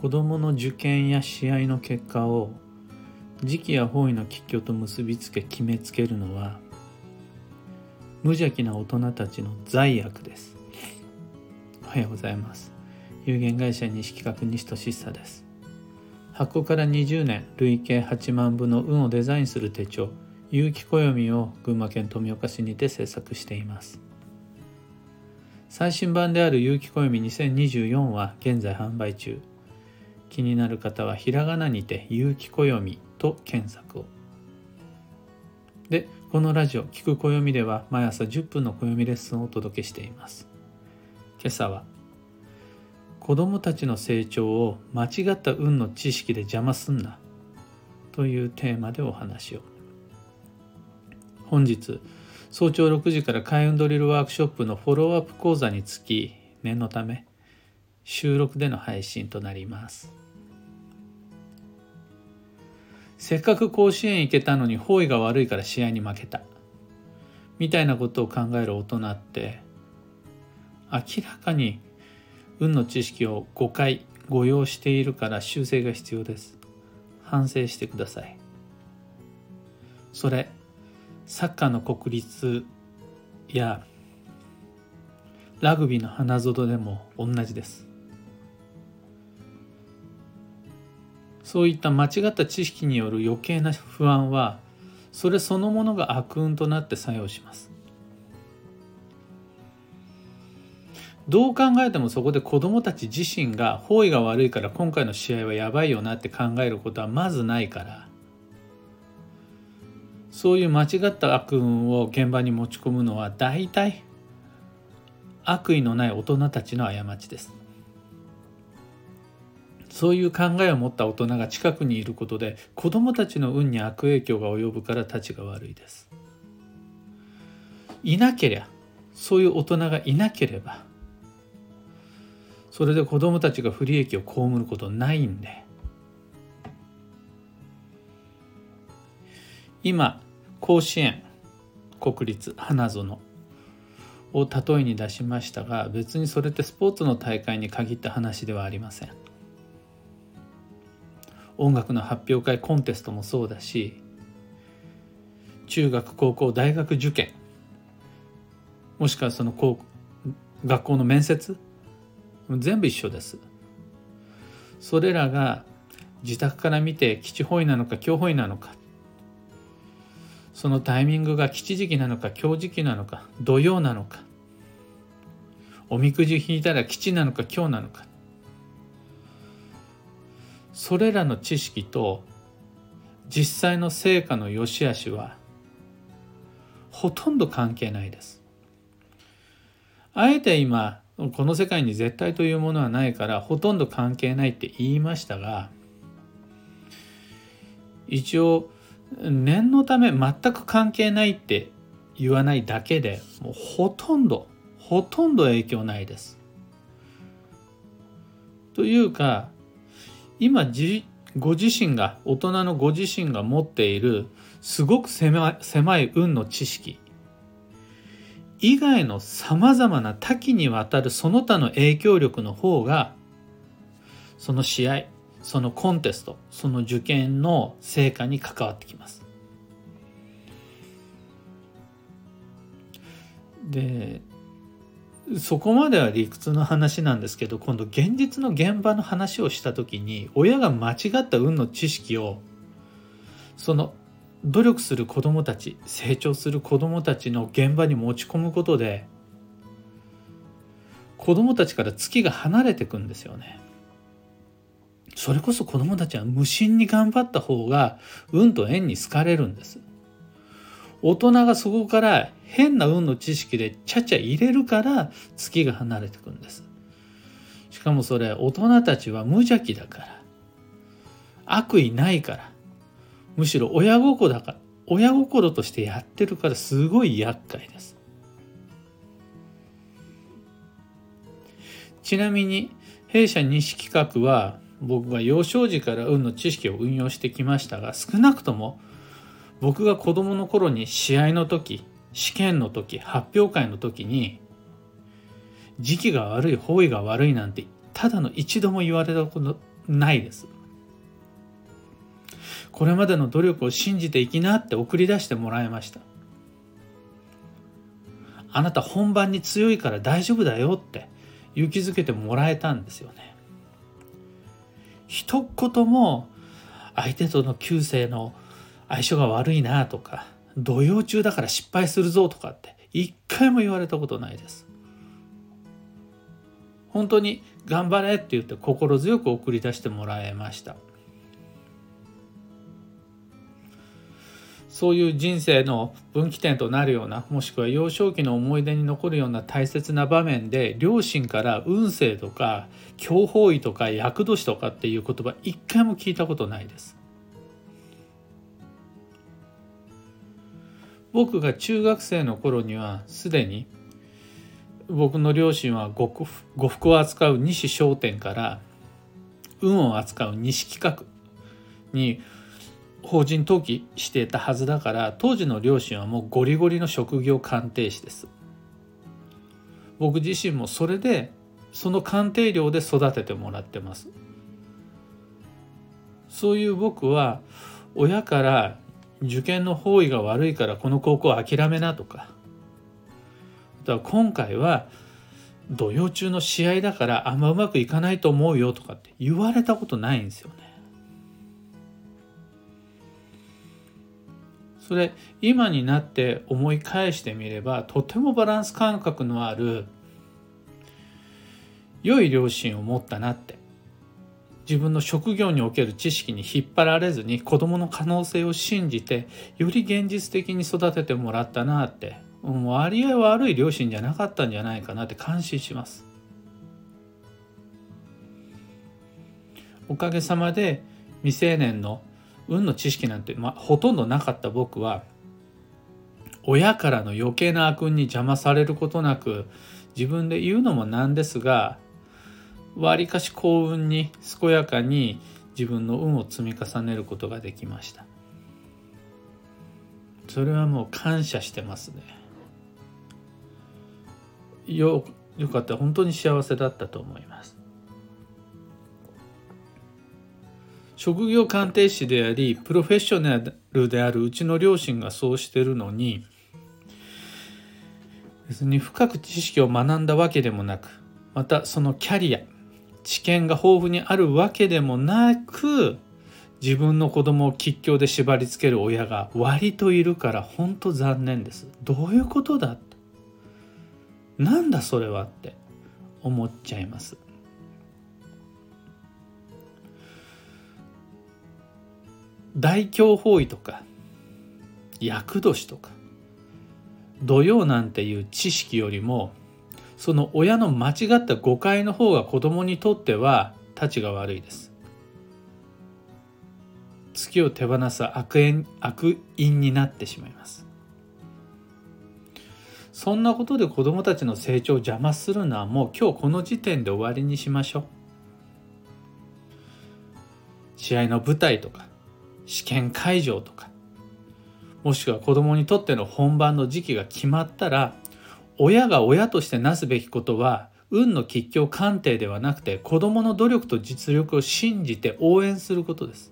子どもの受験や試合の結果を時期や方位の吉居と結びつけ決めつけるのは無邪気な大人たちの罪悪です。おはようございます。有限会社西企画西俊久です。発行から20年累計8万部の運をデザインする手帳有機暦を群馬県富岡市にて制作しています。最新版である有機暦2024は現在販売中。気になる方はひらがなにて有機暦と検索を。でこのラジオ「聞く暦」では毎朝10分の暦レッスンをお届けしています。今朝は子供たちの成長を間違った運の知識で邪魔すんなというテーマでお話を。本日早朝6時から開運ドリルワークショップのフォローアップ講座につき念のため収録での配信となります。せっかく甲子園行けたのに方位が悪いから試合に負けた。みたいなことを考える大人って明らかに運の知識を誤解誤用しているから修正が必要です。反省してください。それサッカーの国立やラグビーの花園でも同じです。そういった間違った知識による余計な不安はそれそのものが悪運となって作用します。どう考えてもそこで子どもたち自身が方位が悪いから今回の試合はやばいよなって考えることはまずないからそういう間違った悪運を現場に持ち込むのは大体悪意のない大人たちの過ちです。そういう考えを持った大人が近くにいることで子どもたちの運に悪影響が及ぶからたちが悪いです。いなけりゃそういう大人がいなければそれで子どもたちが不利益を被ることないんで今甲子園国立花園を例えに出しましたが別にそれってスポーツの大会に限った話ではありません。音楽の発表会コンテストもそうだし中学高校大学受験もしくはその高学校の面接全部一緒です。それらが自宅から見て基地方位なのか強方位なのかそのタイミングが吉時期なのか強時期なのか土曜なのかおみくじ引いたら吉なのか強なのかそれらの知識と実際の成果の良し悪しはほとんど関係ないです。あえて今この世界に絶対というものはないからほとんど関係ないって言いましたが一応念のため全く関係ないって言わないだけでもうほとんどほとんど影響ないです。というか今じご自身が大人のご自身が持っているすごく狭い運の知識以外のさまざまな多岐にわたるその他の影響力の方がその試合そのコンテストその受験の成果に関わってきます。でそこまでは理屈の話なんですけど今度現実の現場の話をした時に親が間違った運の知識をその努力する子どもたち成長する子どもたちの現場に持ち込むことで子どもたちから月が離れていくんですよね。それこそ子どもたちは無心に頑張った方が運と縁に好かれるんです。大人がそこから変な運の知識でちゃちゃ入れるから月が離れてくんです。しかもそれ大人たちは無邪気だから。悪意ないから。むしろ親心だから。親心としてやってるからすごい厄介です。ちなみに弊社西企画は僕が幼少時から運の知識を運用してきましたが少なくとも僕が子供の頃に試合の時試験の時発表会の時に時期が悪い方位が悪いなんてただの一度も言われたことないです。これまでの努力を信じていきなって送り出してもらいました。あなた本番に強いから大丈夫だよって勇気づけてもらえたんですよね。一言も相手との旧姓の相性が悪いなとか土曜中だから失敗するぞとかって一回も言われたことないです。本当に頑張れって言って心強く送り出してもらいました。そういう人生の分岐点となるようなもしくは幼少期の思い出に残るような大切な場面で両親から運勢とか強法医とか厄年とかっていう言葉一回も聞いたことないです。僕が中学生の頃にはすでに僕の両親は呉服を扱う西商店から運を扱う西企画に法人登記していたはずだから当時の両親はもうゴリゴリの職業鑑定士です。僕自身もそれでその鑑定料で育ててもらってます。そういう僕は親から受験の方位が悪いからこの高校諦めなとかだから今回は土曜中の試合だからあんまうまくいかないと思うよとかって言われたことないんですよね。それ今になって思い返してみればとてもバランス感覚のある良い両親を持ったなって自分の職業における知識に引っ張られずに子どもの可能性を信じてより現実的に育ててもらったなって割合悪い両親じゃなかったんじゃないかなって感心します。おかげさまで未成年の運の知識なんて、まあ、ほとんどなかった僕は親からの余計な悪運に邪魔されることなく自分で言うのもなんですがわりかし幸運に健やかに自分の運を積み重ねることができました。それはもう感謝してますね。よよかった。本当に幸せだったと思います。職業鑑定士でありプロフェッショナルであるうちの両親がそうしてるのに別に深く知識を学んだわけでもなくまたそのキャリア知見が豊富にあるわけでもなく自分の子供を吉祥で縛り付ける親が割といるから本当残念です。どういうことだってなんだそれはって思っちゃいます。大凶方位とか厄年とか土曜なんていう知識よりもその親の間違った誤解の方が子供にとってはたちが悪いです。月を手放す悪縁悪因になってしまいます。そんなことで子供たちの成長を邪魔するのはもう今日この時点で終わりにしましょう。試合の舞台とか試験会場とかもしくは子供にとっての本番の時期が決まったら親が親としてなすべきことは運の吉祥鑑定ではなくて子供の努力と実力を信じて応援することです。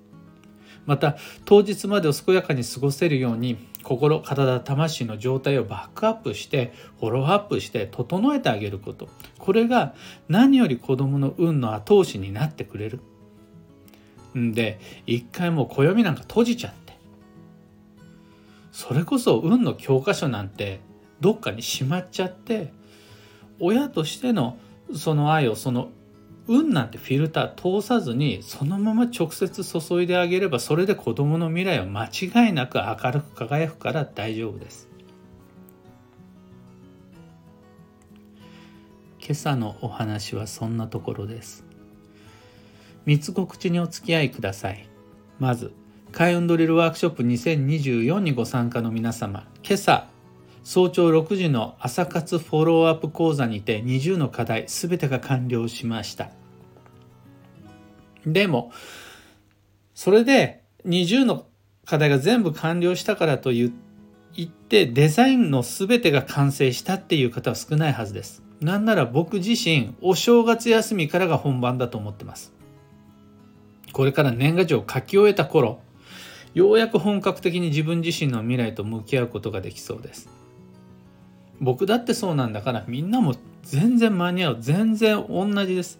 また当日までを健やかに過ごせるように心体魂の状態をバックアップしてフォローアップして整えてあげること。これが何より子供の運の後押しになってくれる。んで一回もう暦なんか閉じちゃって。それこそ運の教科書なんてどっかにしまっちゃって親としてのその愛をその運なんてフィルター通さずにそのまま直接注いであげればそれで子供の未来は間違いなく明るく輝くから大丈夫です。今朝のお話はそんなところです。三つ口にお付き合いください。まず開運ドリルワークショップ2024にご参加の皆様今朝早朝6時の朝活フォローアップ講座にて20の課題すべてが完了しましたでも、それで20の課題が全部完了したからと言ってデザインの全てが完成したっていう方は少ないはずです。なんなら僕自身お正月休みからが本番だと思ってます。これから年賀状を書き終えた頃ようやく本格的に自分自身の未来と向き合うことができそうです僕だってそうなんだからみんなも全然間に合う全然同じです。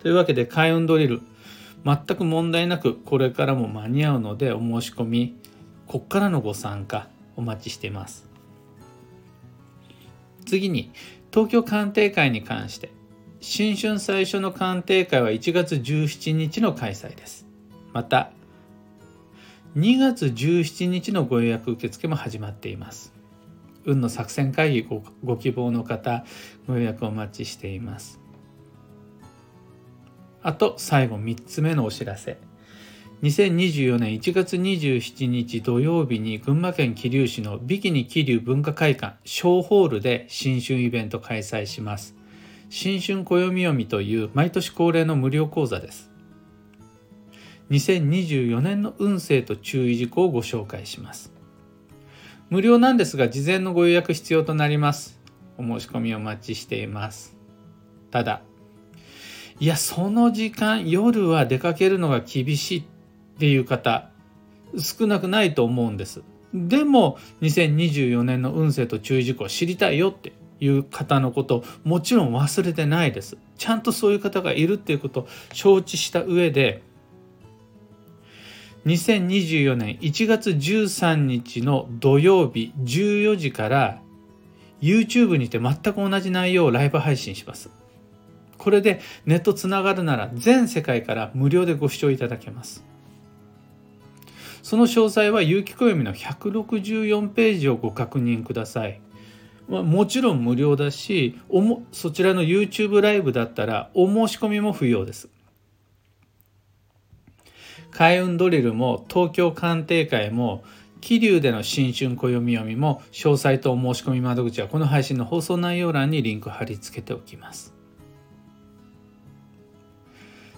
というわけで開運ドリル全く問題なくこれからも間に合うのでお申し込みこっからのご参加お待ちしています。次に東京鑑定会に関して新春最初の鑑定会は1月17日の開催です。また2月17日のご予約受付も始まっています。運の作戦会議ごご希望の方ご予約お待ちしています。あと最後3つ目のお知らせ。2024年1月27日土曜日に群馬県桐生市のビキニ桐生文化会館小ホールで新春イベント開催します。新春暦読みという毎年恒例の無料講座です。2024年の運勢と注意事項をご紹介します。無料なんですが事前のご予約必要となります。お申し込みお待ちしています。ただいやその時間夜は出かけるのが厳しいっていう方少なくないと思うんです。でも2024年の運勢と注意事項知りたいよっていう方のこともちろん忘れてないです。ちゃんとそういう方がいるっていうことを承知した上で2024年1月13日の土曜日14時から YouTube にて全く同じ内容をライブ配信します。これでネットつながるなら全世界から無料でご視聴いただけます。その詳細は有機暦の164ページをご確認ください。もちろん無料だしそちらの YouTube ライブだったらお申し込みも不要です。開運ドリルも東京鑑定会も桐生での新春暦読みも詳細とお申し込み窓口はこの配信の放送内容欄にリンク貼り付けておきます。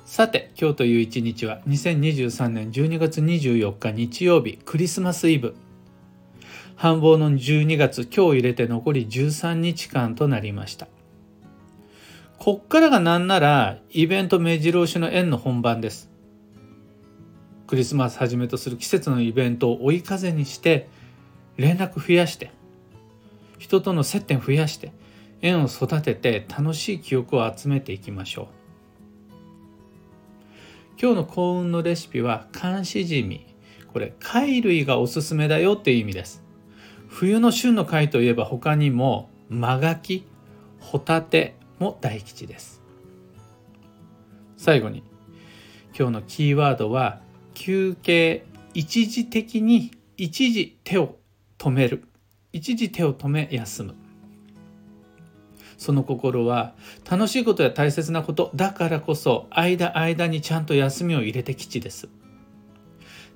さて今日という一日は2023年12月24日日曜日クリスマスイブ。繁忙の12月今日入れて残り13日間となりました。こっからがなんならイベント目白押しの縁の本番です。クリスマスはじめとする季節のイベントを追い風にして連絡増やして人との接点増やして縁を育てて楽しい記憶を集めていきましょう。今日の幸運のレシピは寒しじみこれ貝類がおすすめだよっていう意味です。冬の旬の貝といえば他にもマガキホタテも大吉です。最後に今日のキーワードは休憩一時的に一時手を止める。一時手を止め休む。その心は楽しいことや大切なことだからこそ間間にちゃんと休みを入れて吉です。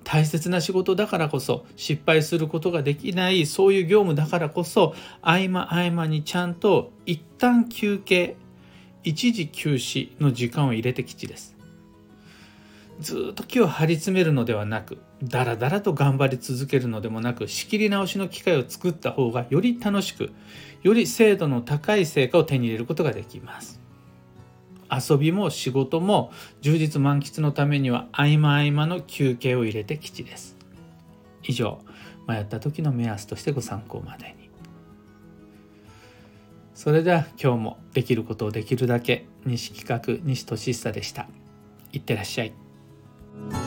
大切な仕事だからこそ失敗することができないそういう業務だからこそ合間合間にちゃんと一旦休憩一時休止の時間を入れて吉です。ずっと木を張り詰めるのではなくだらだらと頑張り続けるのでもなく仕切り直しの機会を作った方がより楽しくより精度の高い成果を手に入れることができます。遊びも仕事も充実満喫のためには合間合間の休憩を入れて吉です。以上迷った時の目安としてご参考までに。それでは今日もできることをできるだけ西企画西俊久でした。いってらっしゃい。Bye.